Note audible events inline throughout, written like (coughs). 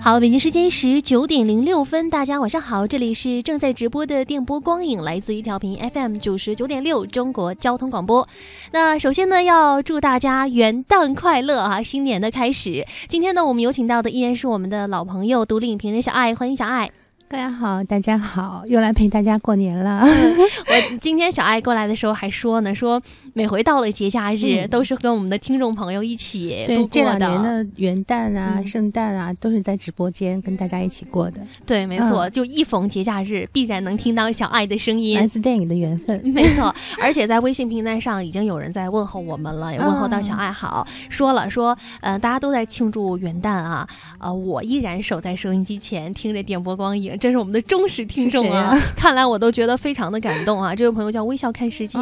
好，北京时间十九点零六分，大家晚上好，这里是正在直播的电波光影，来自于调频 FM 九十九点六中国交通广播。那首先呢，要祝大家元旦快乐啊，新年的开始。今天呢，我们有请到的依然是我们的老朋友，独立影评人小爱，欢迎小爱。大家好，大家好，又来陪大家过年了。(laughs) 我今天小爱过来的时候还说呢，说每回到了节假日，都是跟我们的听众朋友一起度过的。这两年的元旦啊、圣诞啊，都是在直播间跟大家一起过的。对，没错，就一逢节假日，必然能听到小爱的声音，来自电影的缘分。没错，(laughs) 而且在微信平台上已经有人在问候我们了，也问候到小爱好，说了说，呃，大家都在庆祝元旦啊，呃，我依然守在收音机前，听着电波光影。这是我们的忠实听众啊！(laughs) 看来我都觉得非常的感动啊！这位朋友叫微笑看世界，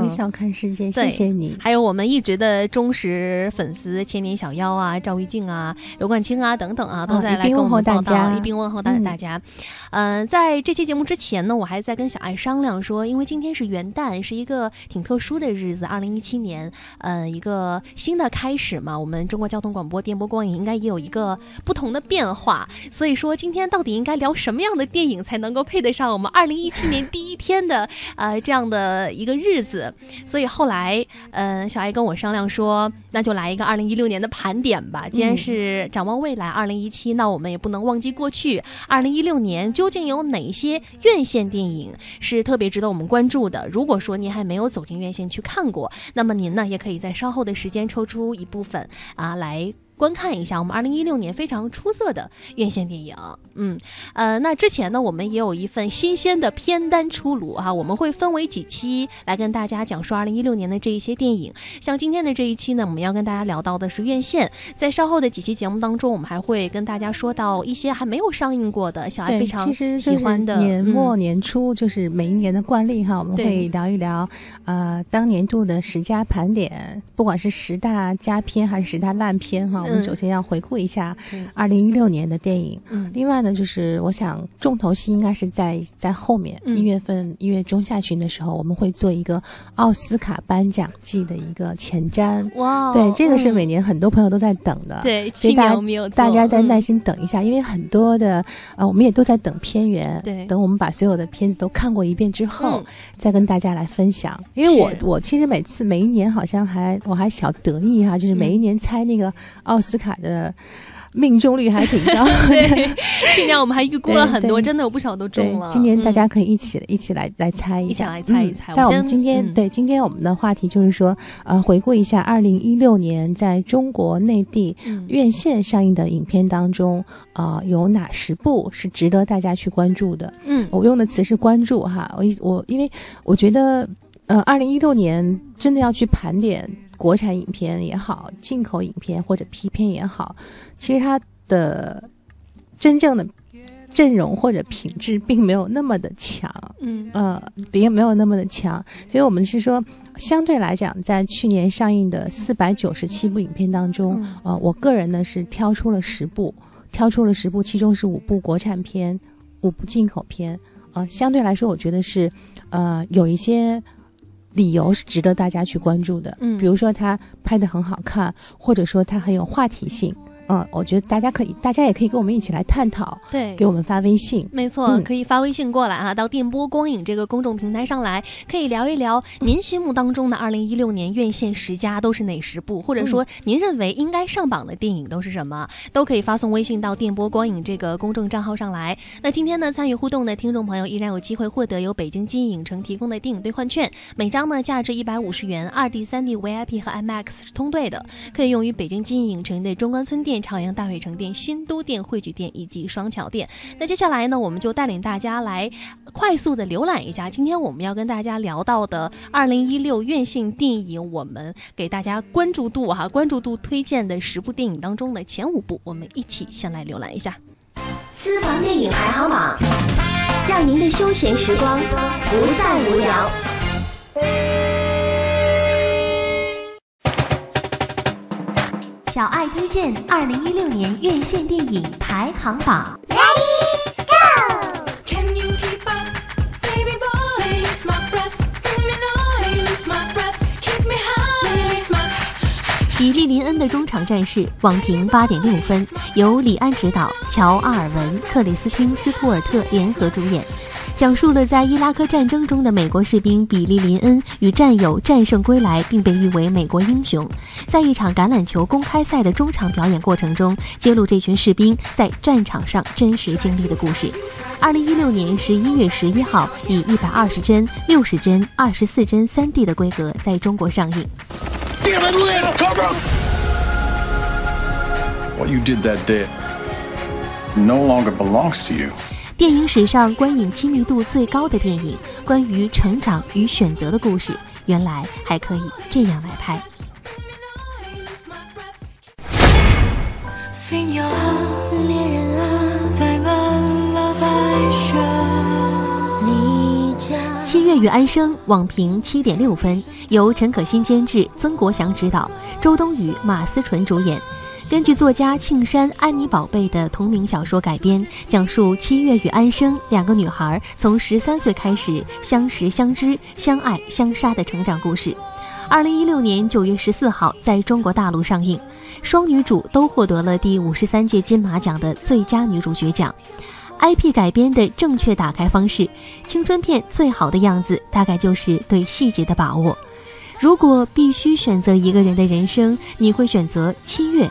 微笑看世界，谢谢你。还有我们一直的忠实粉丝千年小妖啊，赵玉静啊，刘冠清啊等等啊，都在来跟我们报道，一并问候大大家。嗯，在这期节目之前呢，我还在跟小爱商量说，因为今天是元旦，是一个挺特殊的日子，二零一七年，嗯，一个新的开始嘛。我们中国交通广播电波光影应该也有一个不同的变化，所以说今天到底应该聊什么样的电？电影才能够配得上我们二零一七年第一天的呃这样的一个日子，所以后来嗯小艾跟我商量说，那就来一个二零一六年的盘点吧。既然是展望未来二零一七，那我们也不能忘记过去。二零一六年究竟有哪些院线电影是特别值得我们关注的？如果说您还没有走进院线去看过，那么您呢也可以在稍后的时间抽出一部分啊来。观看一下我们二零一六年非常出色的院线电影，嗯，呃，那之前呢，我们也有一份新鲜的片单出炉啊，我们会分为几期来跟大家讲述二零一六年的这一些电影。像今天的这一期呢，我们要跟大家聊到的是院线，在稍后的几期节目当中，我们还会跟大家说到一些还没有上映过的小爱非常喜欢的。年末年初就是每一年的惯例哈，我们会聊一聊呃当年度的十佳盘点，不管是十大佳片还是十大烂片哈。我们首先要回顾一下二零一六年的电影，嗯。另外呢，就是我想重头戏应该是在在后面一月份一月中下旬的时候，我们会做一个奥斯卡颁奖季的一个前瞻。哇，对，这个是每年很多朋友都在等的，对，所以大家大家再耐心等一下，因为很多的呃，我们也都在等片源，对，等我们把所有的片子都看过一遍之后，再跟大家来分享。因为我我其实每次每一年好像还我还小得意哈，就是每一年猜那个奥。斯卡的命中率还挺高，(laughs) 对，(laughs) 去年我们还预估了很多，真的有不少都中了。今年大家可以一起一起来来猜一下，来猜一猜。但我们今天对今天我们的话题就是说，呃，回顾一下二零一六年在中国内地院线上映的影片当中，呃，有哪十部是值得大家去关注的？嗯，我用的词是关注哈，我我因为我觉得，呃，二零一六年真的要去盘点。国产影片也好，进口影片或者批片也好，其实它的真正的阵容或者品质并没有那么的强，嗯呃，也没有那么的强。所以我们是说，相对来讲，在去年上映的四百九十七部影片当中，呃，我个人呢是挑出了十部，挑出了十部，其中是五部国产片，五部进口片。呃，相对来说，我觉得是呃有一些。理由是值得大家去关注的，嗯，比如说他拍的很好看，或者说他很有话题性。嗯，我觉得大家可以，大家也可以跟我们一起来探讨，对，给我们发微信，没错，可以发微信过来啊，到电波光影这个公众平台上来，可以聊一聊您心目当中的二零一六年院线十佳都是哪十部，或者说您认为应该上榜的电影都是什么，都可以发送微信到电波光影这个公众账号上来。那今天呢，参与互动的听众朋友依然有机会获得由北京金影城提供的电影兑换券，每张呢价值一百五十元，二 D、三 D、VIP 和 IMAX 是通兑的，可以用于北京金影城的中关村店。朝阳大悦城店、新都店、汇聚店以及双桥店。那接下来呢，我们就带领大家来快速的浏览一下今天我们要跟大家聊到的二零一六院线电影，我们给大家关注度哈关注度推荐的十部电影当中的前五部，我们一起先来浏览一下私房电影排行榜，让您的休闲时光不再无聊。小爱推荐二零一六年院线电影排行榜。比利林恩的中场战事网评八点六分，由李安执导，乔·阿尔文、克里斯汀·斯图尔特联合主演，讲述了在伊拉克战争中的美国士兵比利林恩与战友战胜归来，并被誉为美国英雄，在一场橄榄球公开赛的中场表演过程中，揭露这群士兵在战场上真实经历的故事。二零一六年十一月十一号，以一百二十帧、六十帧、二十四帧三 D 的规格在中国上映。What you did that day no longer belongs to you. 电影史上观影亲密度最高的电影，关于成长与选择的故事，原来还可以这样来拍。七月与安生网评七点六分，由陈可辛监制，曾国祥执导，周冬雨、马思纯主演。根据作家庆山安妮宝贝的同名小说改编，讲述七月与安生两个女孩从十三岁开始相识、相知、相爱、相杀的成长故事。二零一六年九月十四号在中国大陆上映，双女主都获得了第五十三届金马奖的最佳女主角奖。IP 改编的正确打开方式，青春片最好的样子大概就是对细节的把握。如果必须选择一个人的人生，你会选择七月？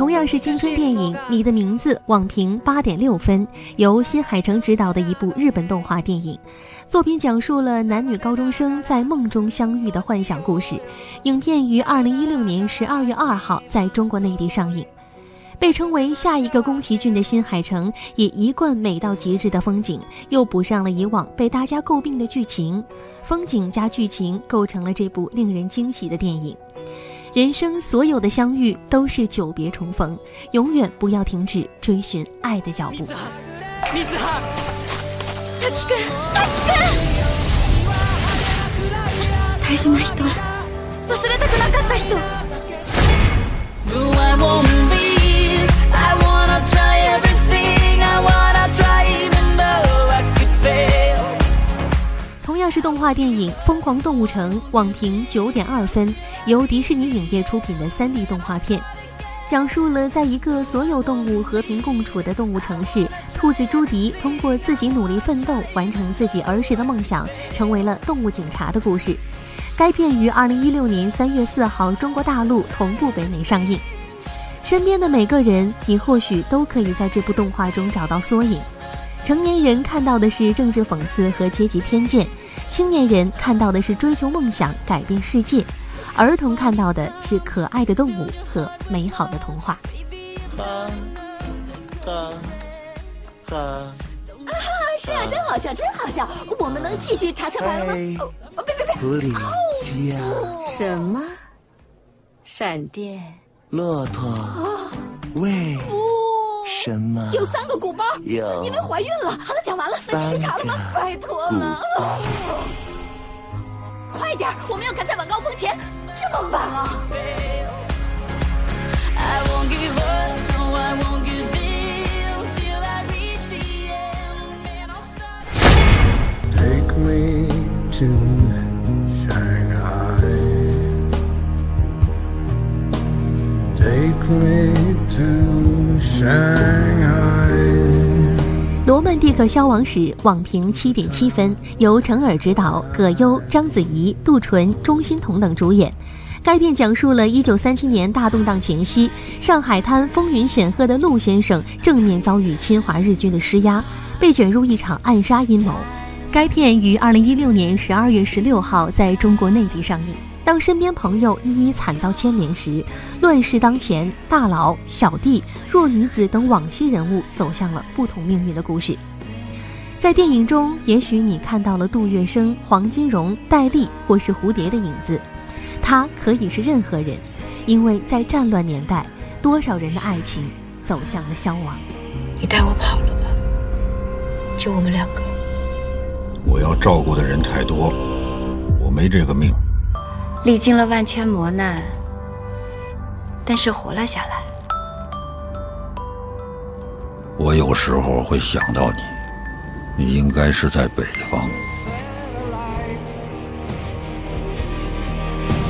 同样是青春电影，《你的名字》网评八点六分，由新海诚执导的一部日本动画电影。作品讲述了男女高中生在梦中相遇的幻想故事。影片于二零一六年十二月二号在中国内地上映。被称为下一个宫崎骏的新海诚，以一贯美到极致的风景，又补上了以往被大家诟病的剧情。风景加剧情构成了这部令人惊喜的电影。人生所有的相遇都是久别重逢，永远不要停止追寻爱的脚步。大事な人、忘れたくなかった人。是动画电影《疯狂动物城》，网评九点二分， 由迪士尼影业出品的三 D 动画片，讲述了在一个所有动物和平共处的动物城市，兔子朱迪通过自己努力奋斗，完成自己儿时的梦想，成为了动物警察的故事。该片于二零一六年三月四号中国大陆同步北美上映。身边的每个人，你或许都可以在这部动画中找到缩影。成年人看到的是政治讽刺和阶级偏见。青年人看到的是追求梦想、改变世界；儿童看到的是可爱的动物和美好的童话。哈，哈，哈！是啊，真好笑，真好笑！我们能继续查车牌了吗？别别别！狐狸鸡啊！什么？闪电？骆驼？喂？什么？有三个鼓包，有，因为怀孕了。好了，讲完了，能继续查了吗？拜托了，快点，我们要赶在晚高峰前。这么晚了。罗曼蒂克消亡史网评七点七分，由程耳执导，葛优、章子怡、杜淳、钟欣桐等主演。该片讲述了一九三七年大动荡前夕，上海滩风云显赫的陆先生正面遭遇侵华日军的施压，被卷入一场暗杀阴谋。该片于二零一六年十二月十六号在中国内地上映。当身边朋友一一惨遭牵连时，乱世当前，大佬、小弟、弱女子等往昔人物走向了不同命运的故事。在电影中，也许你看到了杜月笙、黄金荣、戴笠或是蝴蝶的影子，他可以是任何人，因为在战乱年代，多少人的爱情走向了消亡。你带我跑了吧，就我们两个。我要照顾的人太多，我没这个命。历经了万千磨难，但是活了下来。我有时候会想到你，你应该是在北方。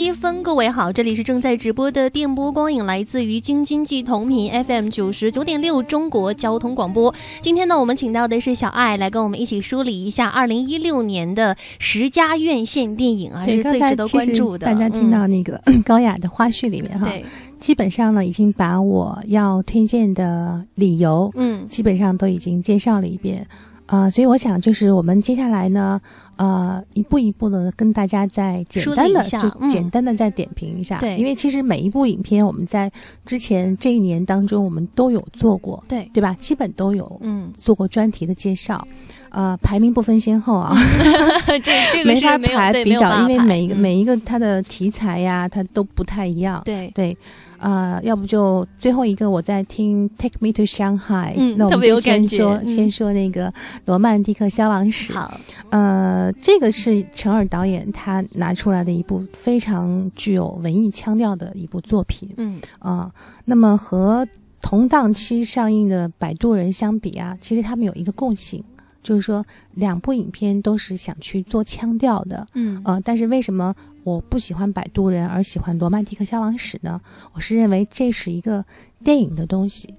一分，各位好，这里是正在直播的电波光影，来自于京津冀同频 FM 九十九点六中国交通广播。今天呢，我们请到的是小爱来跟我们一起梳理一下二零一六年的十佳院线电影啊，是最值得关注的。大家听到那个 (coughs) 高雅的花絮里面哈，基本上呢已经把我要推荐的理由，嗯，基本上都已经介绍了一遍。啊，所以我想，就是我们接下来呢，呃，一步一步的跟大家再简单的就简单的再点评一下，对，因为其实每一部影片我们在之前这一年当中我们都有做过，对，对吧？基本都有，嗯，做过专题的介绍，呃，排名不分先后啊，(laughs) 这这个没法排比较，因为每一个每一个它的题材呀，它都不太一样，对对。啊，要不就最后一个，我在听《Take Me to Shanghai》，那我们就先说先说那个《罗曼蒂克消亡史》。好，呃，这个是陈尔导演他拿出来的一部非常具有文艺腔调的一部作品。嗯啊，那么和同档期上映的《摆渡人》相比啊，其实他们有一个共性。就是说，两部影片都是想去做腔调的，嗯，呃，但是为什么我不喜欢《摆渡人》而喜欢《罗曼蒂克消亡史》呢？我是认为这是一个电影的东西，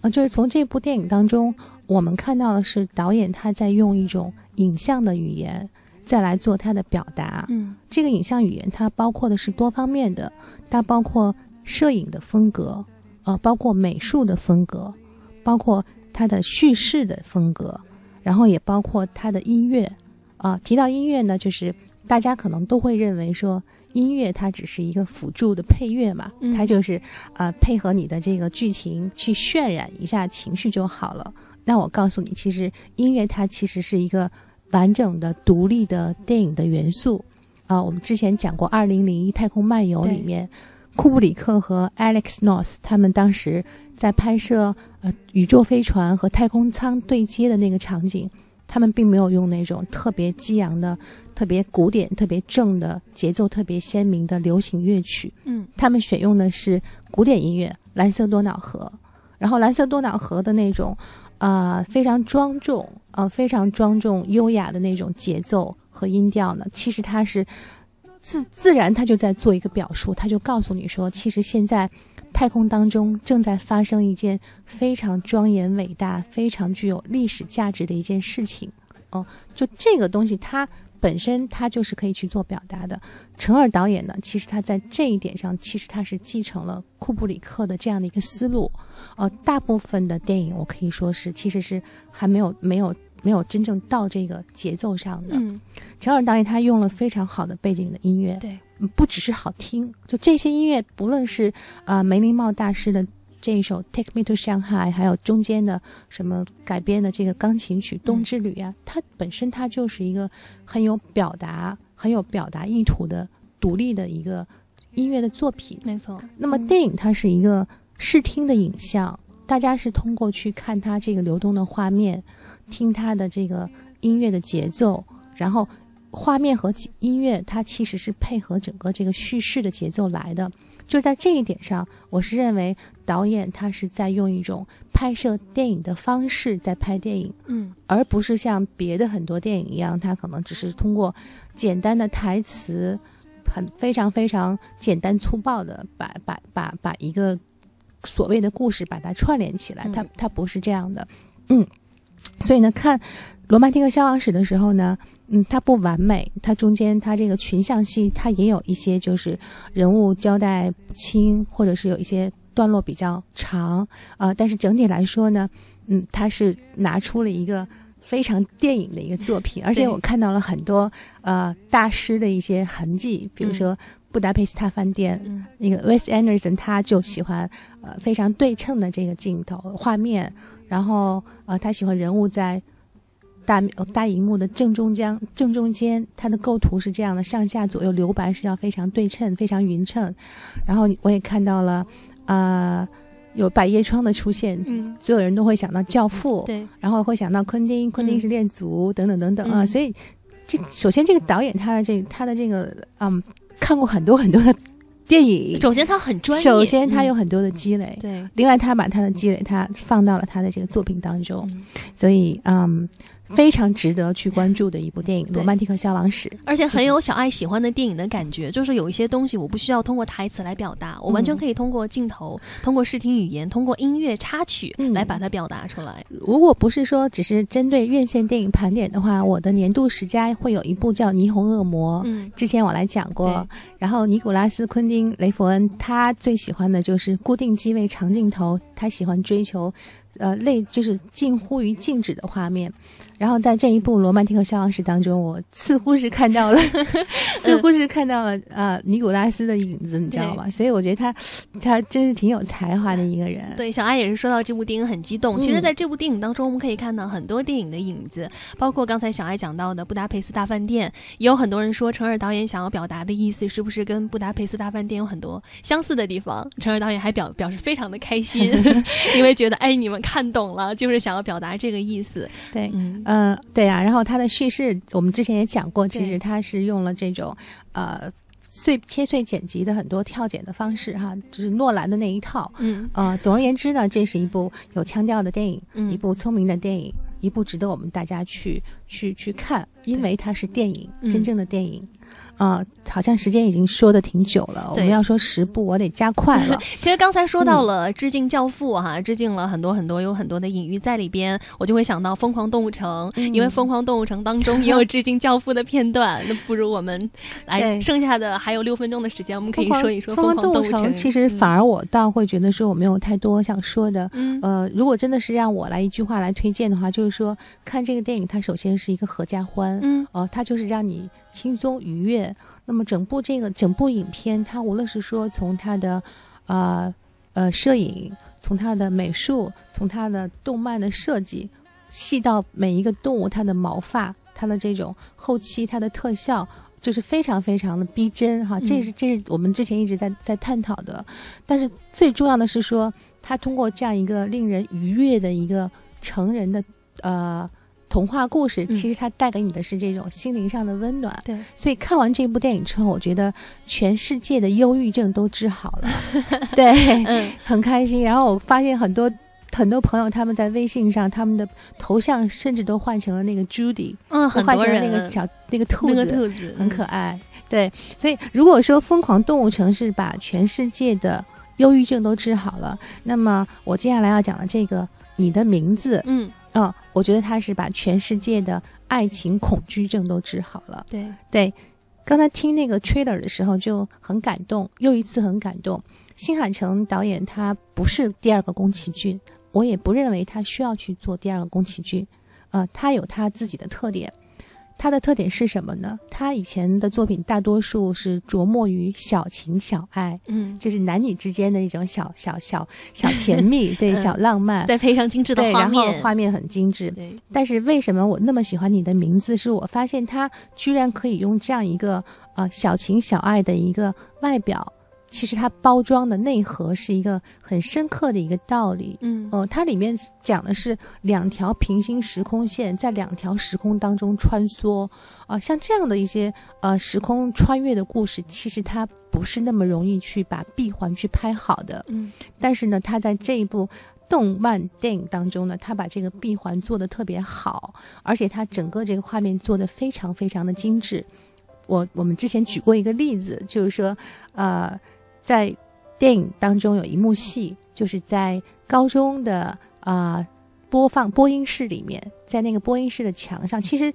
呃，就是从这部电影当中，我们看到的是导演他在用一种影像的语言再来做他的表达，嗯，这个影像语言它包括的是多方面的，它包括摄影的风格，呃，包括美术的风格，包括它的叙事的风格。然后也包括它的音乐，啊，提到音乐呢，就是大家可能都会认为说，音乐它只是一个辅助的配乐嘛，它就是呃配合你的这个剧情去渲染一下情绪就好了。那我告诉你，其实音乐它其实是一个完整的、独立的电影的元素。啊，我们之前讲过《二零零一太空漫游》里面，库布里克和 Alex North 他们当时。在拍摄呃宇宙飞船和太空舱对接的那个场景，他们并没有用那种特别激昂的、特别古典、特别正的节奏、特别鲜明的流行乐曲。嗯，他们选用的是古典音乐《蓝色多瑙河》，然后《蓝色多瑙河》的那种啊非常庄重、呃非常庄重、优雅的那种节奏和音调呢，其实它是自自然，他就在做一个表述，他就告诉你说，其实现在。太空当中正在发生一件非常庄严伟大、非常具有历史价值的一件事情，哦，就这个东西，它本身它就是可以去做表达的。陈尔导演呢，其实他在这一点上，其实他是继承了库布里克的这样的一个思路，呃，大部分的电影我可以说是其实是还没有没有没有真正到这个节奏上的。陈尔导演他用了非常好的背景的音乐，对。不只是好听，就这些音乐，不论是呃梅林茂大师的这一首《Take Me to Shanghai》，还有中间的什么改编的这个钢琴曲《冬之旅》啊，它本身它就是一个很有表达、很有表达意图的独立的一个音乐的作品。没错。那么电影它是一个视听的影像，大家是通过去看它这个流动的画面，听他的这个音乐的节奏，然后。画面和音乐，它其实是配合整个这个叙事的节奏来的。就在这一点上，我是认为导演他是在用一种拍摄电影的方式在拍电影，嗯，而不是像别的很多电影一样，他可能只是通过简单的台词，很非常非常简单粗暴的把把把把一个所谓的故事把它串联起来，他他不是这样的，嗯。所以呢，看《罗曼蒂克消亡史》的时候呢，嗯，它不完美，它中间它这个群像戏，它也有一些就是人物交代不清，或者是有一些段落比较长啊。但是整体来说呢，嗯，它是拿出了一个非常电影的一个作品，而且我看到了很多呃大师的一些痕迹，比如说《布达佩斯大饭店》，那个 Wes Anderson 他就喜欢呃非常对称的这个镜头画面。然后，呃，他喜欢人物在大大荧幕的正中间，正中间，他的构图是这样的，上下左右留白是要非常对称、非常匀称。然后我也看到了，呃，有百叶窗的出现，嗯，所有人都会想到《教父》，对，然后会想到昆汀，昆汀是恋足等等等等啊，所以这首先这个导演他的这他的这个嗯，看过很多很多的电影，首先他很专业，首先他有很多的积累，对，另外他把他的积累他放到了他的这个作品当中，所以嗯。非常值得去关注的一部电影《罗曼蒂克消亡史》，而且很有小爱喜欢的电影的感觉，就是有一些东西我不需要通过台词来表达，我完全可以通过镜头、通过视听语言、通过音乐插曲来把它表达出来。如果不是说只是针对院线电影盘点的话，我的年度十佳会有一部叫《霓虹恶魔》，嗯，之前我来讲过。然后尼古拉斯·昆汀·雷弗恩他最喜欢的就是固定机位长镜头，他喜欢追求。呃，类就是近乎于静止的画面，然后在这一部《罗曼蒂克消亡史》当中，我似乎是看到了，(laughs) 似乎是看到了呃尼古拉斯的影子，你知道吗？所以我觉得他他真是挺有才华的一个人。对，小艾也是说到这部电影很激动。其实，在这部电影当中，我们可以看到很多电影的影子，包括刚才小艾讲到的《布达佩斯大饭店》，也有很多人说陈尔导演想要表达的意思是不是跟《布达佩斯大饭店》有很多相似的地方？陈尔导演还表表示非常的开心，(laughs) 因为觉得哎你们。看懂了，就是想要表达这个意思。对，嗯，对啊。然后它的叙事，我们之前也讲过，其实它是用了这种呃碎切碎剪辑的很多跳剪的方式，哈，就是诺兰的那一套。嗯，呃，总而言之呢，这是一部有腔调的电影，一部聪明的电影，一部值得我们大家去去去看，因为它是电影，真正的电影。啊，好像时间已经说的挺久了，我们要说十部，我得加快了。(laughs) 其实刚才说到了致敬教父哈，致敬了很多很多，有很多的隐喻在里边，我就会想到《疯狂动物城》，因为《疯狂动物城》当中也有致敬教父的片段。(laughs) 那不如我们来，剩下的还有六分钟的时间，我们可以说一说《疯狂动物城》。其实反而我倒会觉得说我没有太多想说的。呃，如果真的是让我来一句话来推荐的话，就是说看这个电影，它首先是一个合家欢，嗯，哦，它就是让你。轻松愉悦。那么整部这个整部影片，它无论是说从它的，呃呃摄影，从它的美术，从它的动漫的设计，细到每一个动物它的毛发，它的这种后期它的特效，就是非常非常的逼真哈。这是这是我们之前一直在在探讨的。但是最重要的是说，它通过这样一个令人愉悦的一个成人的呃。童话故事其实它带给你的是这种心灵上的温暖，对。所以看完这部电影之后，我觉得全世界的忧郁症都治好了，(laughs) 对，很开心。然后我发现很多很多朋友他们在微信上，他们的头像甚至都换成了那个 Judy，嗯，换成了那个小那个兔子，兔子很可爱。对，所以如果说《疯狂动物城》是把全世界的忧郁症都治好了，那么我接下来要讲的这个你的名字，嗯。嗯，我觉得他是把全世界的爱情恐惧症都治好了。对对，刚才听那个 trailer 的时候就很感动，又一次很感动。新海诚导演他不是第二个宫崎骏，我也不认为他需要去做第二个宫崎骏。呃，他有他自己的特点。他的特点是什么呢？他以前的作品大多数是琢磨于小情小爱，嗯，就是男女之间的一种小小小小甜蜜，对，(laughs) 小浪漫，再配上精致的画面，然后画面很精致。对，但是为什么我那么喜欢你的名字？是我发现他居然可以用这样一个呃小情小爱的一个外表。其实它包装的内核是一个很深刻的一个道理，嗯，呃，它里面讲的是两条平行时空线在两条时空当中穿梭，啊，像这样的一些呃时空穿越的故事，其实它不是那么容易去把闭环去拍好的，嗯，但是呢，它在这一部动漫电影当中呢，它把这个闭环做的特别好，而且它整个这个画面做的非常非常的精致。我我们之前举过一个例子，就是说，呃。在电影当中有一幕戏，就是在高中的啊播放播音室里面，在那个播音室的墙上，其实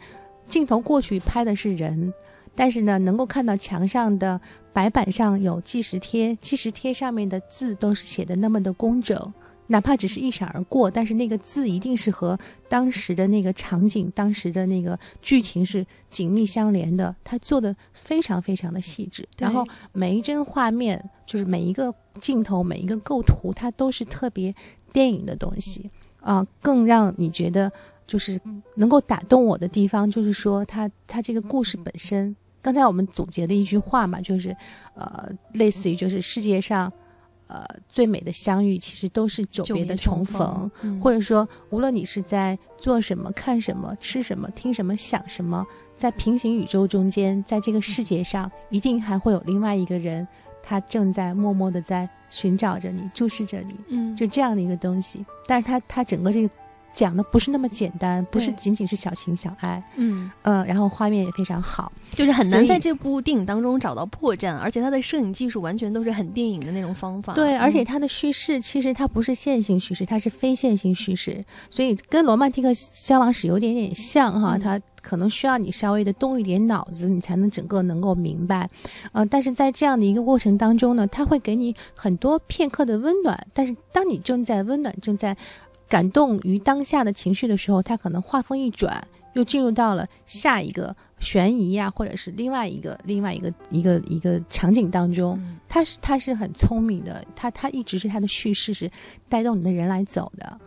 镜头过去拍的是人，但是呢，能够看到墙上的白板上有计时贴，计时贴上面的字都是写的那么的工整。哪怕只是一闪而过，但是那个字一定是和当时的那个场景、当时的那个剧情是紧密相连的。他做的非常非常的细致，然后每一帧画面，就是每一个镜头、每一个构图，它都是特别电影的东西啊。更让你觉得就是能够打动我的地方，就是说他他这个故事本身。刚才我们总结的一句话嘛，就是呃，类似于就是世界上。呃，最美的相遇其实都是久别的重逢，或者说，无论你是在做什么、看什么、吃什么、听什么、想什么，在平行宇宙中间，在这个世界上，一定还会有另外一个人，他正在默默的在寻找着你，注视着你，嗯，就这样的一个东西。但是，他他整个这个。讲的不是那么简单，不是仅仅是小情小爱，嗯呃，然后画面也非常好，就是很难在这部电影当中找到破绽，而且它的摄影技术完全都是很电影的那种方法。对，而且它的叙事其实它不是线性叙事，它是非线性叙事，所以跟罗曼蒂克消亡史有点点像哈，它可能需要你稍微的动一点脑子，你才能整个能够明白。呃，但是在这样的一个过程当中呢，它会给你很多片刻的温暖，但是当你正在温暖正在。感动于当下的情绪的时候，他可能话锋一转，又进入到了下一个悬疑呀，或者是另外一个另外一个一个一个场景当中。他是他是很聪明的，他他一直是他的叙事是带动你的人来走的。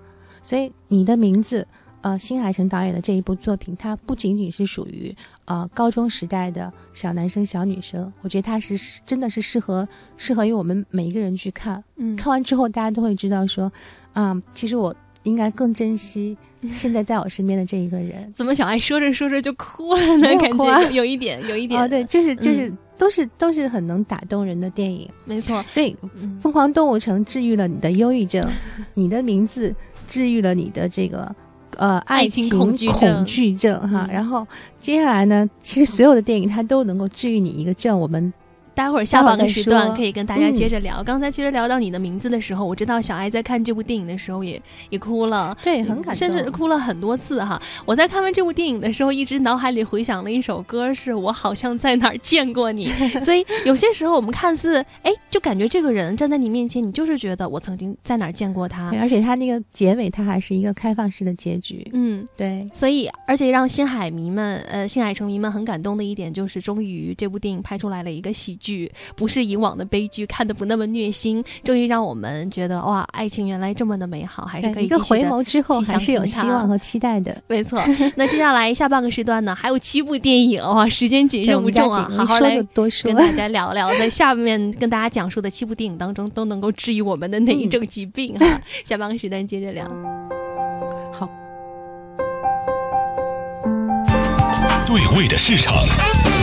所以你的名字，呃，新海诚导演的这一部作品，它不仅仅是属于呃高中时代的小男生小女生，我觉得它是真的是适合适合于我们每一个人去看。嗯，看完之后大家都会知道说，啊，其实我。应该更珍惜现在在我身边的这一个人。(laughs) 怎么小爱说着说着就哭了呢？感觉有一点，有一点。哦，对，就是就是都是都是很能打动人的电影。没错，所以《疯狂动物城》治愈了你的忧郁症，(laughs) 你的名字治愈了你的这个呃爱情恐惧症哈。然后接下来呢，其实所有的电影它都能够治愈你一个症，我们。待会儿下半个时段可以跟大家接着聊。刚才其实聊到你的名字的时候，我知道小爱在看这部电影的时候也也哭了，对，很感动，甚至哭了很多次哈。我在看完这部电影的时候，一直脑海里回想了一首歌，是我好像在哪儿见过你。(laughs) 所以有些时候我们看似哎，就感觉这个人站在你面前，你就是觉得我曾经在哪儿见过他。对，而且他那个结尾，他还是一个开放式的结局。嗯，对。所以，而且让星海迷们，呃，星海城迷们很感动的一点，就是终于这部电影拍出来了一个喜剧。剧不是以往的悲剧，看的不那么虐心，终于让我们觉得哇，爱情原来这么的美好，还是可以一个回眸之后还是有希望和期待的。没错，(laughs) 那接下来下半个时段呢，还有七部电影哇，时间紧任务重啊，好好来跟大家聊聊，在下面 (laughs) 跟大家讲述的七部电影当中都能够治愈我们的哪一种疾病哈？(laughs) 下半个时段接着聊。好，对位的市场。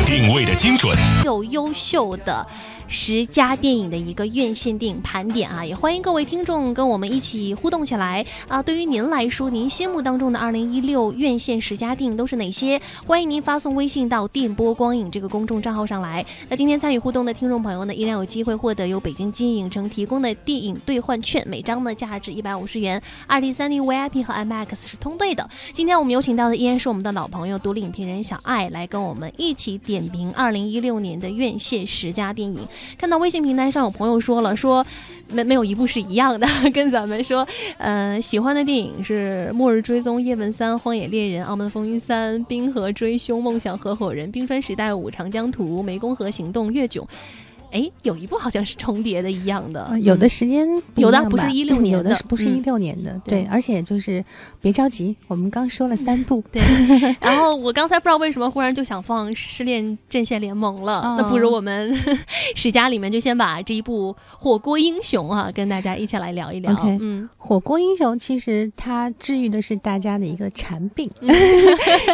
定位的精准，有优秀的。十佳电影的一个院线电影盘点啊，也欢迎各位听众跟我们一起互动起来啊！对于您来说，您心目当中的二零一六院线十佳电影都是哪些？欢迎您发送微信到电波光影这个公众账号上来。那今天参与互动的听众朋友呢，依然有机会获得由北京金影城提供的电影兑换券，每张呢价值一百五十元，二 D、三 D、VIP 和 IMAX 是通兑的。今天我们有请到的依然是我们的老朋友，独立影评人小爱来跟我们一起点评二零一六年的院线十佳电影。看到微信平台上有朋友说了，说没没有一部是一样的，(laughs) 跟咱们说，呃，喜欢的电影是《末日追踪》《叶问三》《荒野猎人》《澳门风云三》《冰河追凶》《梦想合伙人》《冰川时代五》《长江图》《湄公河行动》《越囧》。哎，有一部好像是重叠的一样的，有的时间有的不是一六年的，(laughs) 有的是不是一六年的？对，而且就是别着急，我们刚说了三部，(laughs) 对。然后我刚才不知道为什么忽然就想放《失恋阵线联盟》了，那不如我们 (laughs) 史家里面就先把这一部《火锅英雄》啊，跟大家一起来聊一聊。嗯，《火锅英雄》其实它治愈的是大家的一个馋病，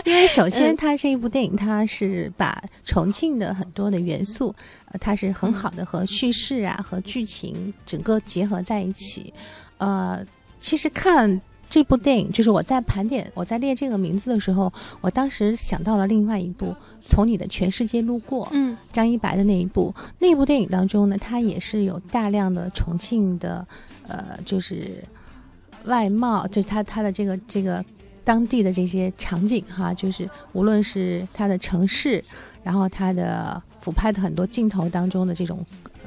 因为首先它这一部电影，它是把重庆的很多的元素。它是很好的和叙事啊和剧情整个结合在一起，呃，其实看这部电影，就是我在盘点我在列这个名字的时候，我当时想到了另外一部《从你的全世界路过》，嗯，张一白的那一部，那部电影当中呢，它也是有大量的重庆的，呃，就是外貌，就是它它的这个这个当地的这些场景哈，就是无论是它的城市，然后他的。俯拍的很多镜头当中的这种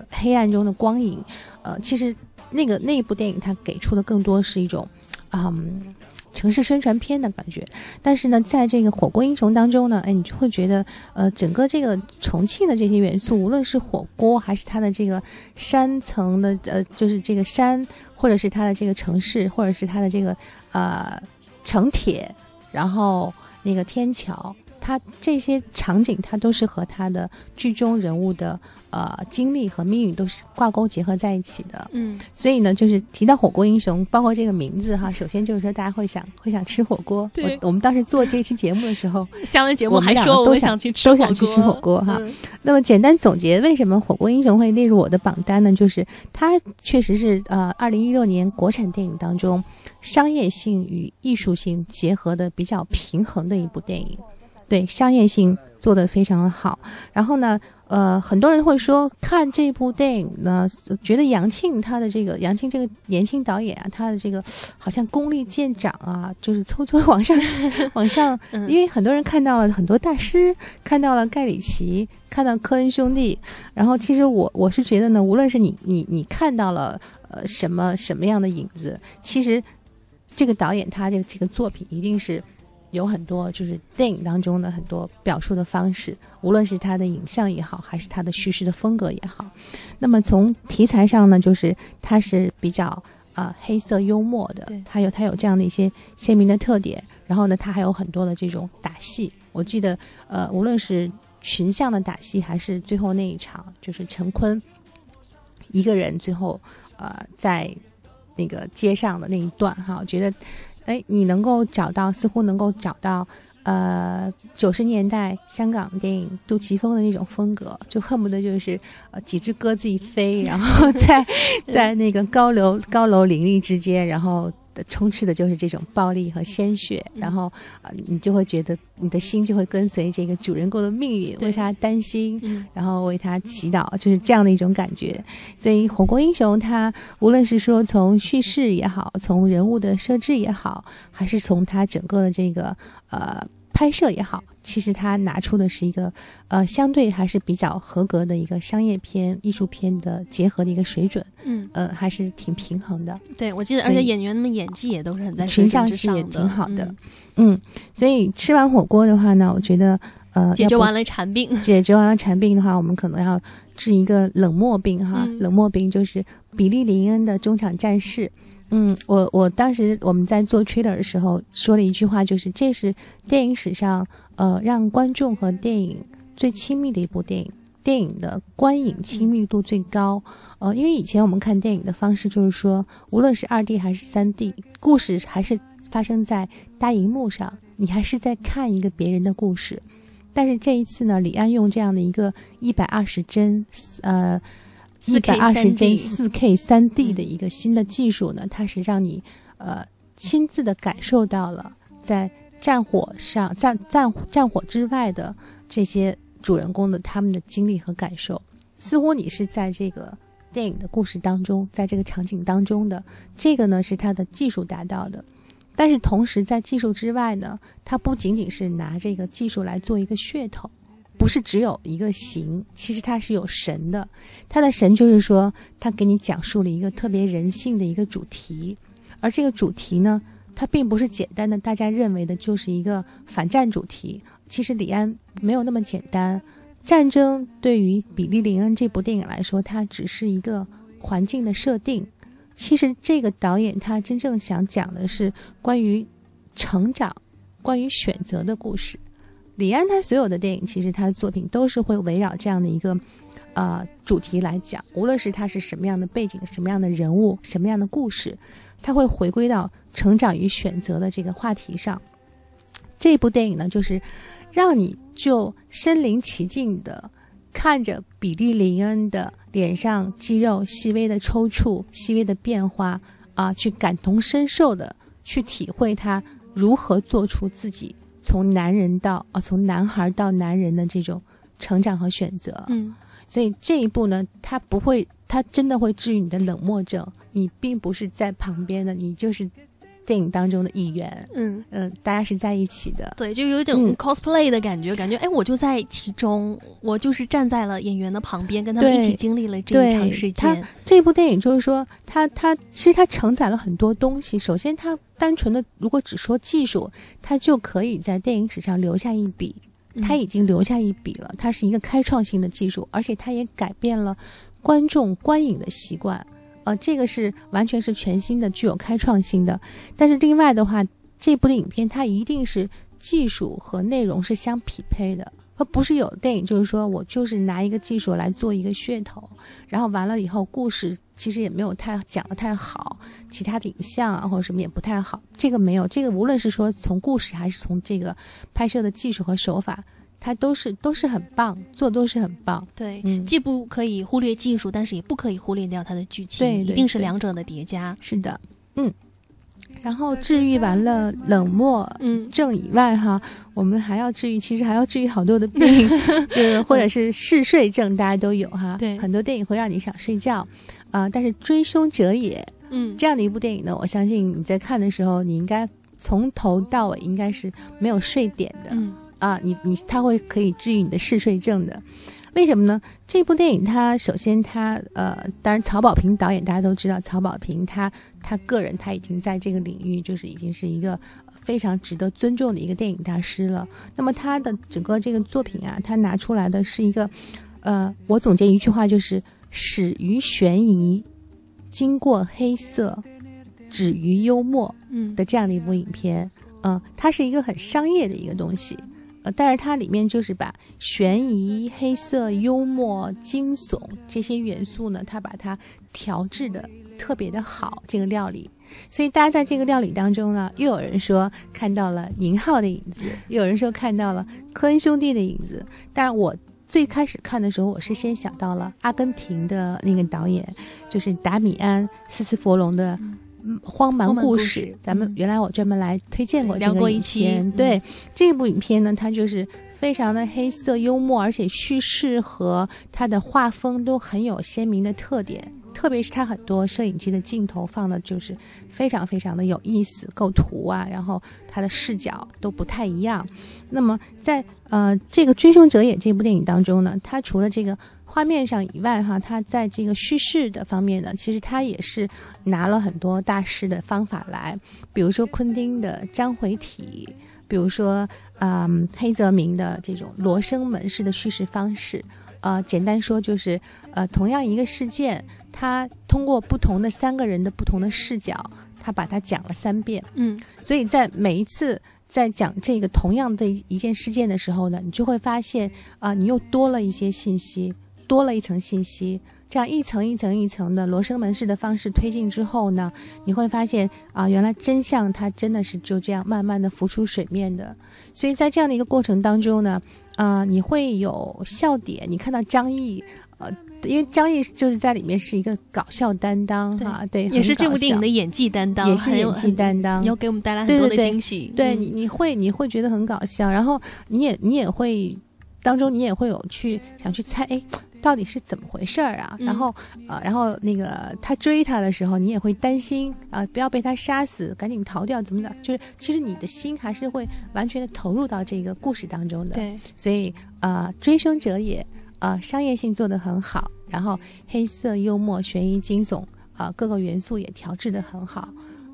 黑暗中的光影，呃，其实那个那一部电影它给出的更多是一种，嗯，城市宣传片的感觉。但是呢，在这个火锅英雄当中呢，哎，你就会觉得，呃，整个这个重庆的这些元素，无论是火锅还是它的这个山层的，呃，就是这个山，或者是它的这个城市，或者是它的这个呃城铁，然后那个天桥。他这些场景，他都是和他的剧中人物的呃经历和命运都是挂钩结合在一起的。嗯，所以呢，就是提到火锅英雄，包括这个名字哈，首先就是说大家会想会想吃火锅。对，我们当时做这期节目的时候，(laughs) 下完节目还说都想去吃都想去吃火锅哈。那么简单总结，为什么火锅英雄会列入我的榜单呢？就是它确实是呃，二零一六年国产电影当中商业性与艺术性结合的比较平衡的一部电影。对商业性做得非常的好，然后呢，呃，很多人会说看这部电影呢，觉得杨庆他的这个杨庆这个年轻导演啊，他的这个好像功力见长啊，就是匆匆往上 (laughs) 往上，因为很多人看到了很多大师，看到了盖里奇，看到科恩兄弟，然后其实我我是觉得呢，无论是你你你看到了呃什么什么样的影子，其实这个导演他这个这个作品一定是。有很多就是电影当中的很多表述的方式，无论是它的影像也好，还是它的叙事的风格也好。那么从题材上呢，就是它是比较呃黑色幽默的，它有它有这样的一些鲜明的特点。然后呢，它还有很多的这种打戏。我记得呃，无论是群像的打戏，还是最后那一场，就是陈坤一个人最后呃在那个街上的那一段哈，我觉得。哎，你能够找到，似乎能够找到，呃，九十年代香港电影杜琪峰的那种风格，就恨不得就是呃几只鸽子一飞，然后 (laughs) 在在那个高楼高楼林立之间，然后。充斥的就是这种暴力和鲜血，然后啊，你就会觉得你的心就会跟随这个主人公的命运，为他担心，然后为他祈祷，就是这样的一种感觉。所以《火锅英雄》它无论是说从叙事也好，从人物的设置也好，还是从它整个的这个呃。拍摄也好，其实他拿出的是一个，呃，相对还是比较合格的一个商业片、艺术片的结合的一个水准，嗯，呃，还是挺平衡的。对，我记得，而且演员们演技也都是很在群像戏也挺好的，嗯，所以吃完火锅的话呢，我觉得，呃，(laughs) 解决完了馋病，解决完了馋病的话，我们可能要治一个冷漠病哈，冷漠病就是比利林恩的中场战事。嗯，我我当时我们在做 trailer 的时候说了一句话，就是这是电影史上呃让观众和电影最亲密的一部电影，电影的观影亲密度最高。呃，因为以前我们看电影的方式就是说，无论是二 D 还是三 D，故事还是发生在大荧幕上，你还是在看一个别人的故事。但是这一次呢，李安用这样的一个一百二十帧，呃。一百二十帧四 K 三 D 的一个新的技术呢，它是让你呃亲自的感受到了在战火上、战战战火之外的这些主人公的他们的经历和感受，似乎你是在这个电影的故事当中，在这个场景当中的这个呢是它的技术达到的，但是同时在技术之外呢，它不仅仅是拿这个技术来做一个噱头。不是只有一个形，其实它是有神的。它的神就是说，它给你讲述了一个特别人性的一个主题，而这个主题呢，它并不是简单的大家认为的就是一个反战主题。其实李安没有那么简单。战争对于《比利林恩》这部电影来说，它只是一个环境的设定。其实这个导演他真正想讲的是关于成长、关于选择的故事。李安他所有的电影，其实他的作品都是会围绕这样的一个，呃主题来讲。无论是他是什么样的背景、什么样的人物、什么样的故事，他会回归到成长与选择的这个话题上。这部电影呢，就是让你就身临其境的看着比利林恩的脸上肌肉细微的抽搐、细微的变化啊，去感同身受的去体会他如何做出自己。从男人到啊，从男孩到男人的这种成长和选择，嗯，所以这一步呢，他不会，他真的会治愈你的冷漠症。你并不是在旁边的，你就是电影当中的一员，嗯嗯，大家是在一起的，对，就有一种 cosplay 的感觉，感觉哎，我就在其中，我就是站在了演员的旁边，跟他们一起经历了这一场事件。这部电影就是说，它它其实它承载了很多东西。首先，它单纯的如果只说技术，它就可以在电影史上留下一笔。它已经留下一笔了。它是一个开创性的技术，而且它也改变了观众观影的习惯。呃，这个是完全是全新的，具有开创性的。但是另外的话，这部的影片它一定是技术和内容是相匹配的。而不是有的电影，就是说我就是拿一个技术来做一个噱头，然后完了以后故事其实也没有太讲的太好，其他的影像啊或者什么也不太好。这个没有，这个无论是说从故事还是从这个拍摄的技术和手法，它都是都是很棒，做都是很棒。对，嗯既不可以忽略技术，但是也不可以忽略掉它的剧情，对，一定是两者的叠加。是的，嗯。然后治愈完了冷漠症以外，哈，我们还要治愈，其实还要治愈好多的病，(laughs) 就是或者是嗜睡症，大家都有哈。对，很多电影会让你想睡觉，啊，但是《追凶者也》嗯这样的一部电影呢，我相信你在看的时候，你应该从头到尾应该是没有睡点的，嗯啊，你你他会可以治愈你的嗜睡症的。为什么呢？这部电影它首先它呃，当然曹保平导演大家都知道，曹保平他他个人他已经在这个领域就是已经是一个非常值得尊重的一个电影大师了。那么他的整个这个作品啊，他拿出来的是一个呃，我总结一句话就是始于悬疑，经过黑色，止于幽默，嗯的这样的一部影片。嗯，它是一个很商业的一个东西。呃，但是它里面就是把悬疑、黑色、幽默、惊悚这些元素呢，它把它调制的特别的好。这个料理，所以大家在这个料理当中呢，又有人说看到了宁浩的影子，有人说看到了科恩兄弟的影子。但是我最开始看的时候，我是先想到了阿根廷的那个导演，就是达米安·斯斯佛隆的。荒蛮故事，咱们原来我专门来推荐过这个影片。对这部影片呢，它就是非常的黑色幽默，而且叙事和它的画风都很有鲜明的特点。特别是它很多摄影机的镜头放的就是非常非常的有意思，构图啊，然后它的视角都不太一样。那么在呃这个《追凶者也》这部电影当中呢，它除了这个。画面上以外，哈，他在这个叙事的方面呢，其实他也是拿了很多大师的方法来，比如说昆汀的章回体，比如说，嗯，黑泽明的这种罗生门式的叙事方式，呃，简单说就是，呃，同样一个事件，他通过不同的三个人的不同的视角，他把它讲了三遍，嗯，所以在每一次在讲这个同样的一件事件的时候呢，你就会发现，啊，你又多了一些信息。多了一层信息，这样一层一层一层的罗生门式的方式推进之后呢，你会发现啊，原来真相它真的是就这样慢慢的浮出水面的。所以在这样的一个过程当中呢，啊，你会有笑点。你看到张译，呃，因为张译就是在里面是一个搞笑担当哈，对，也是这部电影的演技担当，也是演技担当，要给我们带来很多的惊喜。对你，你会你会觉得很搞笑，然后你也你也会当中你也会有去想去猜，哎。到底是怎么回事儿啊？然后，呃，然后那个他追他的时候，你也会担心啊，不要被他杀死，赶紧逃掉，怎么的？就是其实你的心还是会完全的投入到这个故事当中的。对，所以啊，追凶者也，啊，商业性做得很好，然后黑色幽默、悬疑、惊悚啊，各个元素也调制得很好。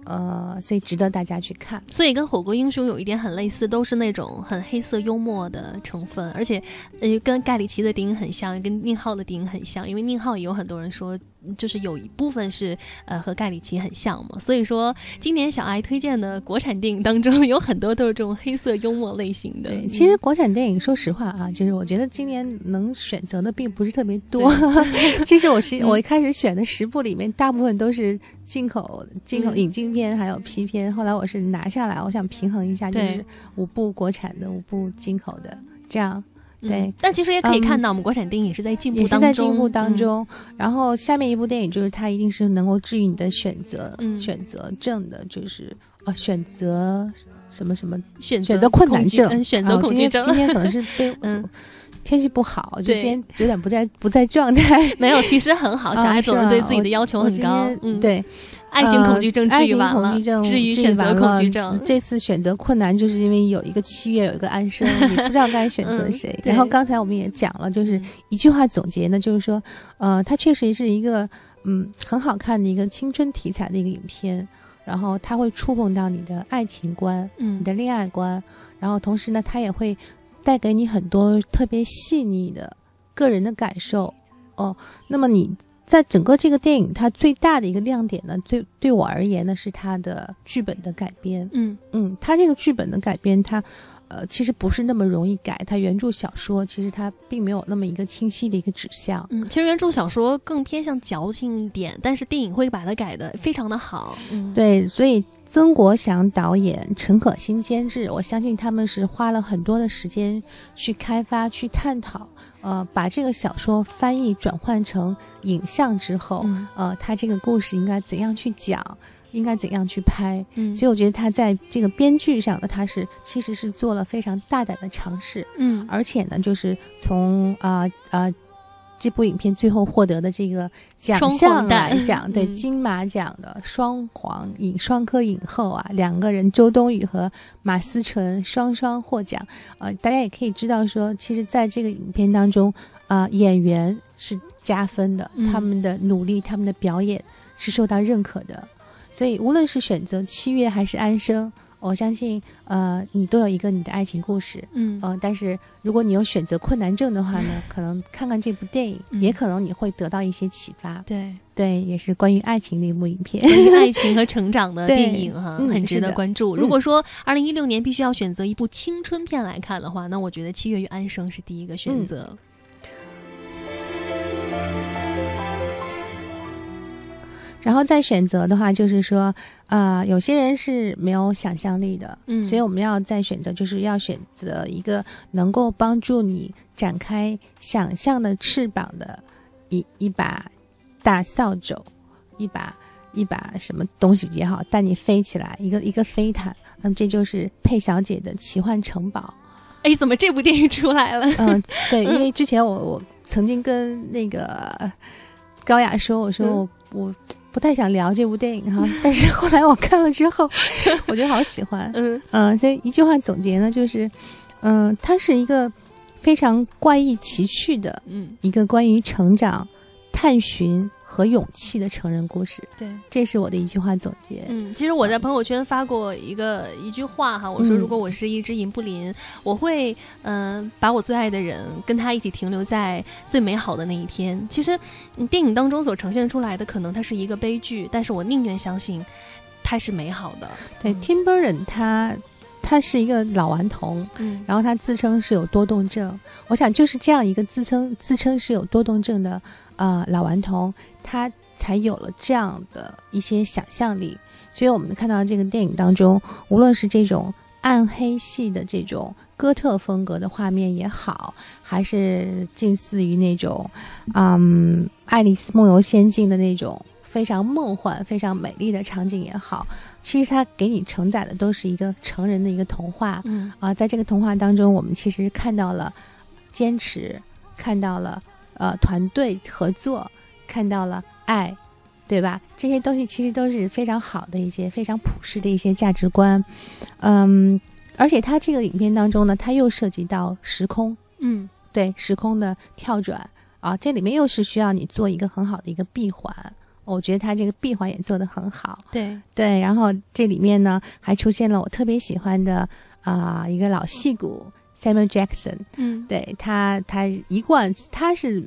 呃，所以值得大家去看。所以跟《火锅英雄》有一点很类似，都是那种很黑色幽默的成分，而且呃，跟盖里奇的电影很像，跟宁浩的电影很像。因为宁浩也有很多人说，就是有一部分是呃和盖里奇很像嘛。所以说，今年小爱推荐的国产电影当中，有很多都是这种黑色幽默类型的。对，其实国产电影，说实话啊，就是我觉得今年能选择的并不是特别多。(laughs) 其实我是 (laughs) 我一开始选的十部里面，大部分都是。进口、进口引进片还有批片，后来我是拿下来，我想平衡一下，就是五部国产的，五部进口的，这样对。但其实也可以看到，我们国产电影是在进步当中。也是在进步当中。然后下面一部电影就是它一定是能够治愈你的选择选择症的，就是呃选择什么什么选择困难症，选择恐惧症。今天可能是被 (laughs) 嗯。天气不好，就今天有点不在不在状态。(laughs) 没有，其实很好。(laughs) 小孩总是对自己的要求很高。嗯，对，爱情恐惧症治愈完了，治愈选择恐惧症。这次选择困难，就是因为有一个七月，有一个安生，你不知道该选择 (laughs) 谁。然后刚才我们也讲了，就是一句话总结呢，就是说，呃，它确实是一个嗯很好看的一个青春题材的一个影片。然后它会触碰到你的爱情观，嗯，你的恋爱观。然后同时呢，它也会。带给你很多特别细腻的个人的感受哦。那么你在整个这个电影，它最大的一个亮点呢，最对我而言呢，是它的剧本的改编。嗯嗯，它这个剧本的改编，它呃，其实不是那么容易改。它原著小说其实它并没有那么一个清晰的一个指向。嗯，其实原著小说更偏向矫情一点，但是电影会把它改的非常的好。嗯，对，所以曾国祥导演、陈可辛监制，我相信他们是花了很多的时间去开发、去探讨，呃，把这个小说翻译转换成影像之后，呃，他这个故事应该怎样去讲。应该怎样去拍？嗯，所以我觉得他在这个编剧上呢他是其实是做了非常大胆的尝试，嗯，而且呢，就是从啊啊这部影片最后获得的这个奖项来讲，对金马奖的双黄影双科影后啊，两个人周冬雨和马思纯双双获奖。呃，大家也可以知道说，其实在这个影片当中，啊，演员是加分的，他们的努力，他们的表演是受到认可的。所以，无论是选择七月还是安生，我相信，呃，你都有一个你的爱情故事，嗯，呃，但是如果你有选择困难症的话呢，(laughs) 可能看看这部电影，也可能你会得到一些启发。对，对，也是关于爱情的一部影片，关于 (laughs) 爱情和成长的电影哈，很值得关注。如果说二零一六年必须要选择一部青春片来看的话，那我觉得《七月与安生》是第一个选择。然后再选择的话，就是说，呃，有些人是没有想象力的，嗯，所以我们要再选择，就是要选择一个能够帮助你展开想象的翅膀的一一把大扫帚，一把一把什么东西也好，带你飞起来，一个一个飞毯。那么这就是佩小姐的奇幻城堡。哎，怎么这部电影出来了？嗯，对，因为之前我我曾经跟那个高雅说，我说我我。不太想聊这部电影哈，(laughs) 但是后来我看了之后，(laughs) 我觉得好喜欢。嗯嗯，所以一句话总结呢，就是，嗯，它是一个非常怪异奇趣的，嗯，一个关于成长、探寻。和勇气的成人故事，对，这是我的一句话总结。嗯，其实我在朋友圈发过一个一句话哈，我说如果我是一只银布林，我会嗯把我最爱的人跟他一起停留在最美好的那一天。其实电影当中所呈现出来的可能它是一个悲剧，但是我宁愿相信它是美好的。对，Tim Burton 他他是一个老顽童，嗯，然后他自称是有多动症。我想就是这样一个自称自称是有多动症的呃老顽童。他才有了这样的一些想象力，所以我们看到这个电影当中，无论是这种暗黑系的这种哥特风格的画面也好，还是近似于那种，嗯，《爱丽丝梦游仙境》的那种非常梦幻、非常美丽的场景也好，其实它给你承载的都是一个成人的一个童话。嗯啊，在这个童话当中，我们其实看到了坚持，看到了呃团队合作。看到了爱，对吧？这些东西其实都是非常好的一些非常朴实的一些价值观，嗯，而且它这个影片当中呢，它又涉及到时空，嗯，对，时空的跳转啊，这里面又是需要你做一个很好的一个闭环，我觉得他这个闭环也做得很好，对对，然后这里面呢还出现了我特别喜欢的啊一个老戏骨。Samuel Jackson，嗯，对他，他一贯他是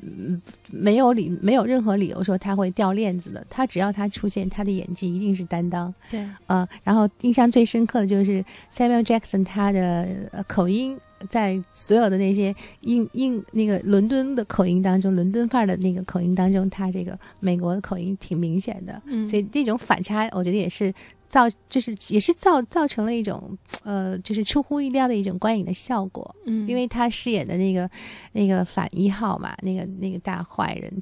没有理没有任何理由说他会掉链子的。他只要他出现，他的演技一定是担当。对，嗯，然后印象最深刻的就是 Samuel Jackson 他的口音，在所有的那些英英那个伦敦的口音当中，伦敦范儿的那个口音当中，他这个美国的口音挺明显的。嗯，所以那种反差，我觉得也是。造就是也是造造成了一种呃，就是出乎意料的一种观影的效果。嗯，因为他饰演的那个那个反一号嘛，那个那个大坏人，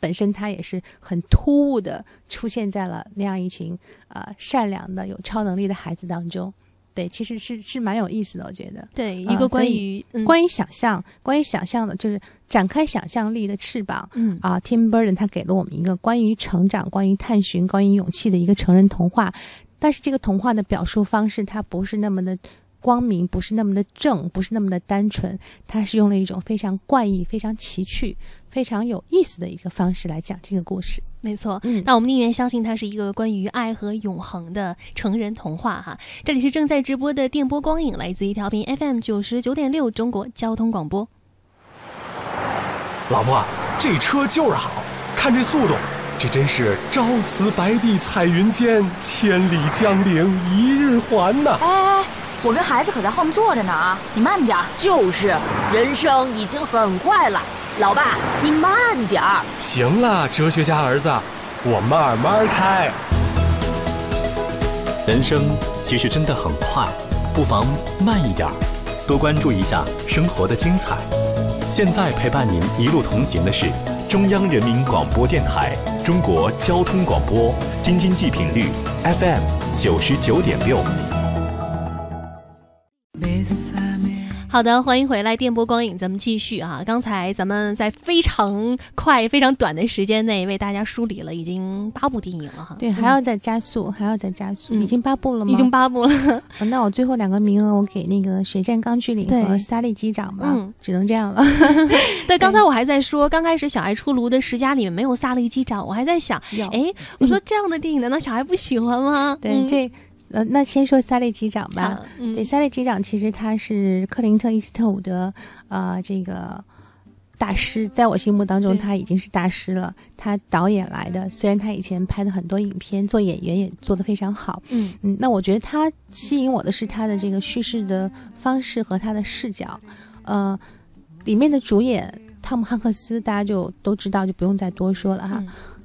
本身他也是很突兀的出现在了那样一群呃善良的有超能力的孩子当中。对，其实是是蛮有意思的，我觉得。对，一个关于关于想象，关于想象的，就是展开想象力的翅膀。嗯啊，Tim Burton 他给了我们一个关于成长、关于探寻、关于勇气的一个成人童话。但是这个童话的表述方式，它不是那么的光明，不是那么的正，不是那么的单纯，它是用了一种非常怪异、非常奇趣、非常有意思的一个方式来讲这个故事。没错，嗯，那我们宁愿相信它是一个关于爱和永恒的成人童话哈。这里是正在直播的电波光影，来自于调频 FM 九十九点六中国交通广播。老婆，这车就是好看，这速度。这真是朝辞白帝彩云间，千里江陵一日还呐！哎，我跟孩子可在后面坐着呢啊，你慢点。就是，人生已经很快了，老爸，你慢点儿。行了，哲学家儿子，我慢慢开。人生其实真的很快，不妨慢一点儿，多关注一下生活的精彩。现在陪伴您一路同行的是中央人民广播电台中国交通广播，京津冀频率 FM 九十九点六。好的，欢迎回来，电波光影，咱们继续啊。刚才咱们在非常快、非常短的时间内为大家梳理了已经八部电影了哈。对，还要再加速，还要再加速。已经八部了吗？已经八部了。那我最后两个名额，我给那个《血战钢锯岭》和《萨利机长》吧。嗯，只能这样了。(laughs) 对，刚才我还在说，刚开始小爱出炉的十佳里面没有《萨利机长》，我还在想，哎，我说这样的电影难道小爱不喜欢吗？对，这。呃，那先说萨利机长吧。对，萨利机长其实他是克林特·伊斯特伍德，呃，这个大师，在我心目当中他已经是大师了。他导演来的，虽然他以前拍的很多影片，做演员也做得非常好。嗯嗯，那我觉得他吸引我的是他的这个叙事的方式和他的视角。呃，里面的主演汤姆·汉克斯大家就都知道，就不用再多说了哈。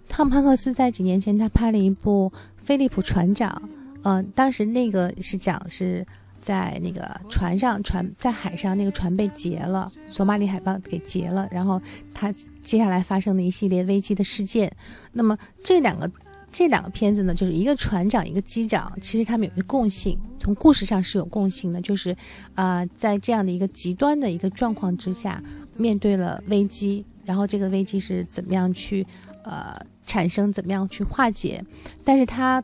汤姆·汉克斯在几年前他拍了一部《菲利普船长》。嗯，当时那个是讲是在那个船上，船在海上，那个船被劫了，索马里海豹给劫了，然后他接下来发生的一系列危机的事件。那么这两个这两个片子呢，就是一个船长，一个机长，其实他们有一个共性，从故事上是有共性的，就是啊，在这样的一个极端的一个状况之下，面对了危机，然后这个危机是怎么样去呃产生，怎么样去化解，但是他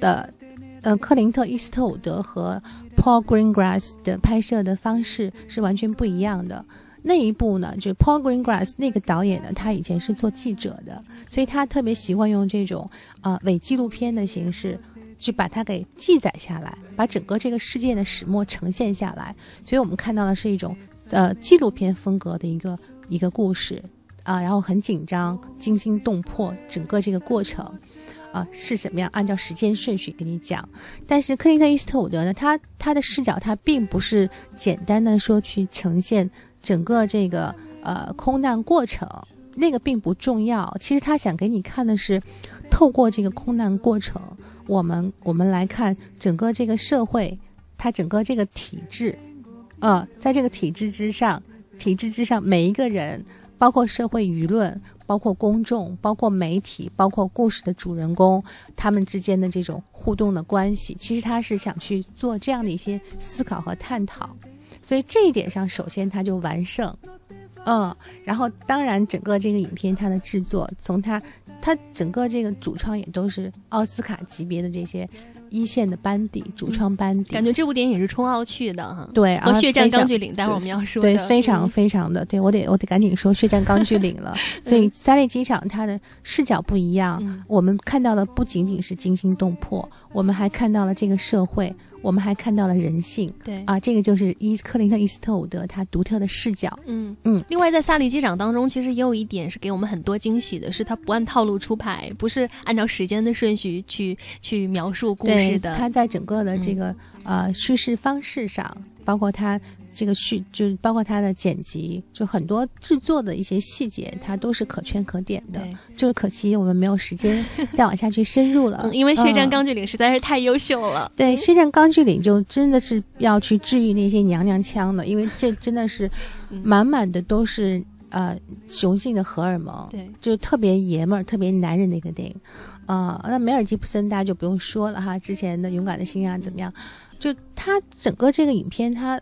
的。呃，克林特·伊斯特伍德和 Paul Greengrass 的拍摄的方式是完全不一样的。那一部呢，就 Paul Greengrass 那个导演呢，他以前是做记者的，所以他特别习惯用这种呃伪纪录片的形式去把它给记载下来，把整个这个事件的始末呈现下来。所以我们看到的是一种呃纪录片风格的一个一个故事啊，然后很紧张、惊心动魄，整个这个过程。啊，是什么样？按照时间顺序给你讲。但是克林特·伊斯特伍德呢？他他的视角，他并不是简单的说去呈现整个这个呃空难过程，那个并不重要。其实他想给你看的是，透过这个空难过程，我们我们来看整个这个社会，它整个这个体制，呃，在这个体制之上，体制之上每一个人。包括社会舆论，包括公众，包括媒体，包括故事的主人公，他们之间的这种互动的关系，其实他是想去做这样的一些思考和探讨，所以这一点上，首先他就完胜，嗯，然后当然整个这个影片它的制作，从它它整个这个主创也都是奥斯卡级别的这些。一线的班底，主创班底，感觉这部电影是冲奥去的哈。对，和《血战钢锯岭》，待会儿我们要说。对，非常非常的，对我得我得赶紧说《血战钢锯岭》了。(laughs) 所以三类机场它的视角不一样，我们看到的不仅仅是惊心动魄，我们还看到了这个社会。我们还看到了人性，对啊，这个就是伊克林特·伊斯特伍德他独特的视角。嗯嗯。另外，在《萨利机长》当中，其实也有一点是给我们很多惊喜的，是他不按套路出牌，不是按照时间的顺序去去描述故事的。他在整个的这个呃叙事方式上，包括他。这个序就是包括它的剪辑，就很多制作的一些细节，它都是可圈可点的。就是可惜我们没有时间再往下去深入了，因为《血战钢锯岭》实在是太优秀了。对，《血战钢锯岭》就真的是要去治愈那些娘娘腔的，因为这真的是满满的都是呃雄性的荷尔蒙，对，就特别爷们儿、特别男人的一个电影。啊，那梅尔吉普森大家就不用说了哈，之前的《勇敢的心》啊怎么样？就他整个这个影片他。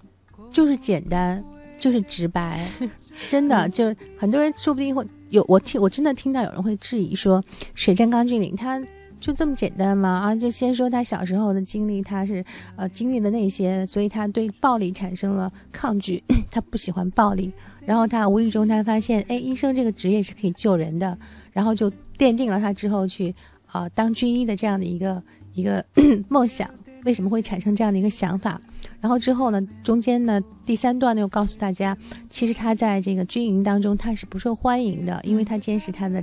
就是简单，就是直白，(laughs) 真的就很多人说不定会有我听我真的听到有人会质疑说《水战钢锯岭》他就这么简单吗？啊，就先说他小时候的经历，他是呃经历了那些，所以他对暴力产生了抗拒，(clears throat) 他不喜欢暴力。然后他无意中他发现，哎，医生这个职业是可以救人的，然后就奠定了他之后去啊当军医的这样的一个一个 (clears throat) 梦想。为什么会产生这样的一个想法？然后之后呢？中间呢？第三段呢？又告诉大家，其实他在这个军营当中他是不受欢迎的，因为他坚持他的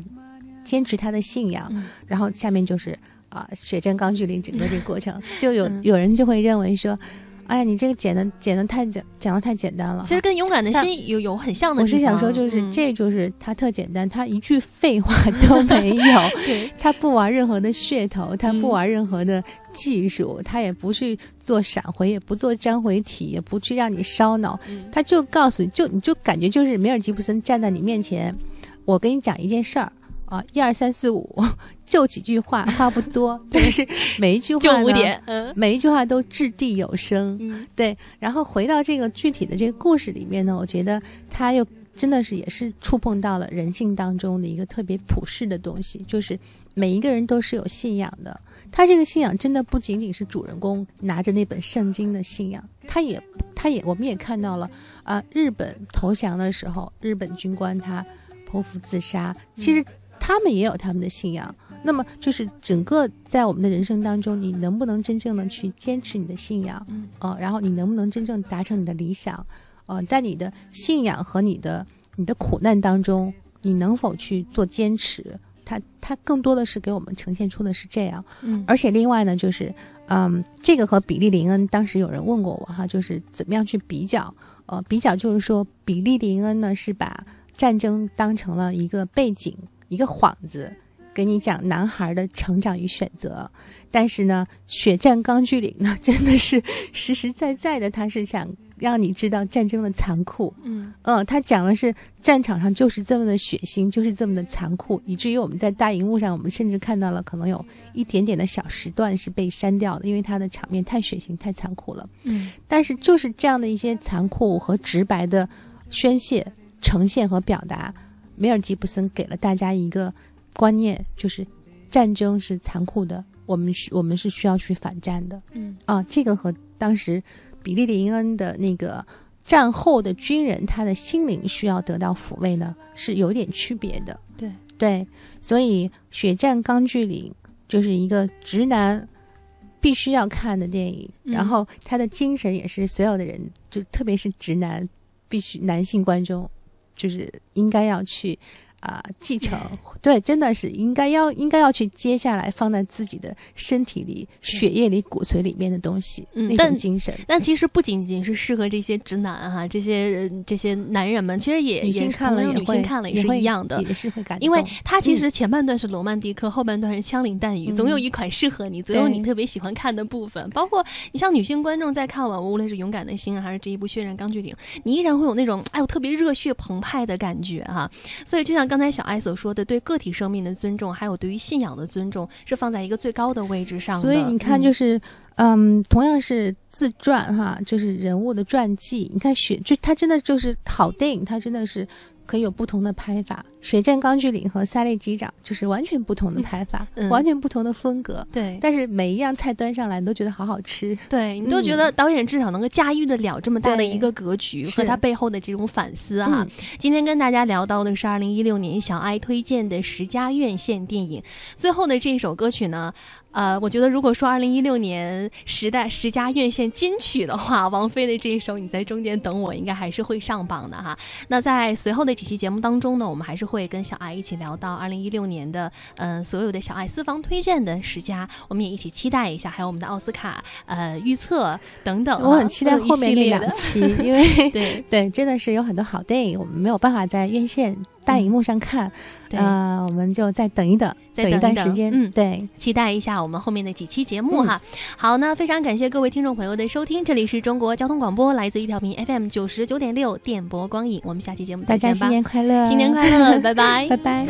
坚持他的信仰。然后下面就是啊，血战钢锯岭整个这个过程，(laughs) 就有有人就会认为说，哎呀，你这个讲的讲的太简讲的太简单了。其实跟勇敢的心有有很像的。我是想说，就是这就是他特简单，他一句废话都没有，(laughs) 他不玩任何的噱头，他不玩任何的技术，他也不去做闪回，也不做粘回体，也不去让你烧脑，他就告诉你就你就感觉就是梅尔吉布森站在你面前，我跟你讲一件事儿。啊，一二三四五，(laughs) 就几句话，话不多，但是 (laughs) 每一句话呢，每一句话都掷地有声。对，然后回到这个具体的这个故事里面呢，我觉得他又真的是也是触碰到了人性当中的一个特别普世的东西，就是每一个人都是有信仰的。他这个信仰真的不仅仅是主人公拿着那本圣经的信仰，他也，他也，我们也看到了啊，日本投降的时候，日本军官他剖腹自杀，其实。他们也有他们的信仰，那么就是整个在我们的人生当中，你能不能真正的去坚持你的信仰？嗯，然后你能不能真正达成你的理想？呃，在你的信仰和你的你的苦难当中，你能否去做坚持？他他更多的是给我们呈现出的是这样。嗯，而且另外呢，就是嗯，这个和比利林恩当时有人问过我哈，就是怎么样去比较？呃，比较就是说，比利林恩呢是把战争当成了一个背景。一个幌子，给你讲男孩的成长与选择，但是呢，《血战钢锯岭》呢，真的是实实在在的，他是想让你知道战争的残酷。嗯嗯，他讲的是战场上就是这么的血腥，就是这么的残酷，以至于我们在大荧幕上，我们甚至看到了可能有一点点的小时段是被删掉的，因为它的场面太血腥、太残酷了。嗯，但是就是这样的一些残酷和直白的宣泄、呈现和表达。梅尔吉布森给了大家一个观念，就是战争是残酷的，我们需我们是需要去反战的。嗯啊，这个和当时比利林恩的那个战后的军人，他的心灵需要得到抚慰呢，是有点区别的。对对，所以《血战钢锯岭》就是一个直男必须要看的电影，然后他的精神也是所有的人，就特别是直男必须男性观众。就是应该要去啊继承，(laughs) 对，真的是应该要应该要去接下来放在自己的身体里、血液里、骨髓里面的东西，那种精神。但其实不仅仅是适合这些直男哈，这些这些男人们，其实也女性看了女性看了也是一样的，也是会感动。因为他其实前半段是罗曼蒂克，后半段是枪林弹雨，总有一款适合你，总有你特别喜欢看的部分。包括你像女性观众在看完，无论是《勇敢的心》还是这一部《血染钢锯岭》，你依然会有那种哎呦特别热血澎湃的感觉哈。所以就像刚才小艾所说。说的对个体生命的尊重，还有对于信仰的尊重，是放在一个最高的位置上的。所以你看，就是嗯，同样是自传哈，就是人物的传记。你看，雪就他真的就是好电影，他真的是。可以有不同的拍法，《水战钢锯岭》和《三类机长》就是完全不同的拍法，完全不同的风格。对，但是每一样菜端上来，你都觉得好好吃。对你都觉得导演至少能够驾驭得了这么大的一个格局和他背后的这种反思哈。今天跟大家聊到的是二零一六年小爱推荐的十佳院线电影，最后的这首歌曲呢。呃，我觉得如果说二零一六年十代十佳院线金曲的话，王菲的这一首《你在中间等我》应该还是会上榜的哈。那在随后的几期节目当中呢，我们还是会跟小爱一起聊到二零一六年的嗯所有的小爱私房推荐的十佳，我们也一起期待一下，还有我们的奥斯卡呃预测等等。我很期待后面那两期，因为对 (laughs) 对，真的是有很多好电影，我们没有办法在院线。大荧幕上看，呃，我们就再等一等，再等一段时间，嗯，对，期待一下我们后面的几期节目哈。好，那非常感谢各位听众朋友的收听，这里是中国交通广播，来自一条屏 FM 九十九点六电波光影，我们下期节目再见吧，新年快乐，新年快乐，(laughs) 拜拜，拜拜。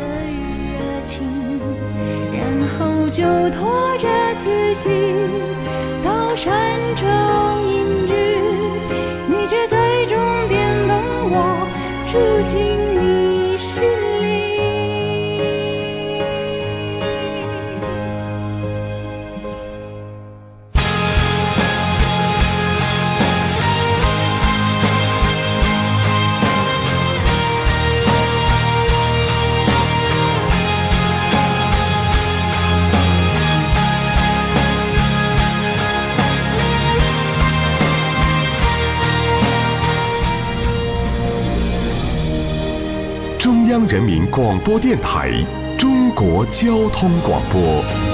央人民广播电台中国交通广播。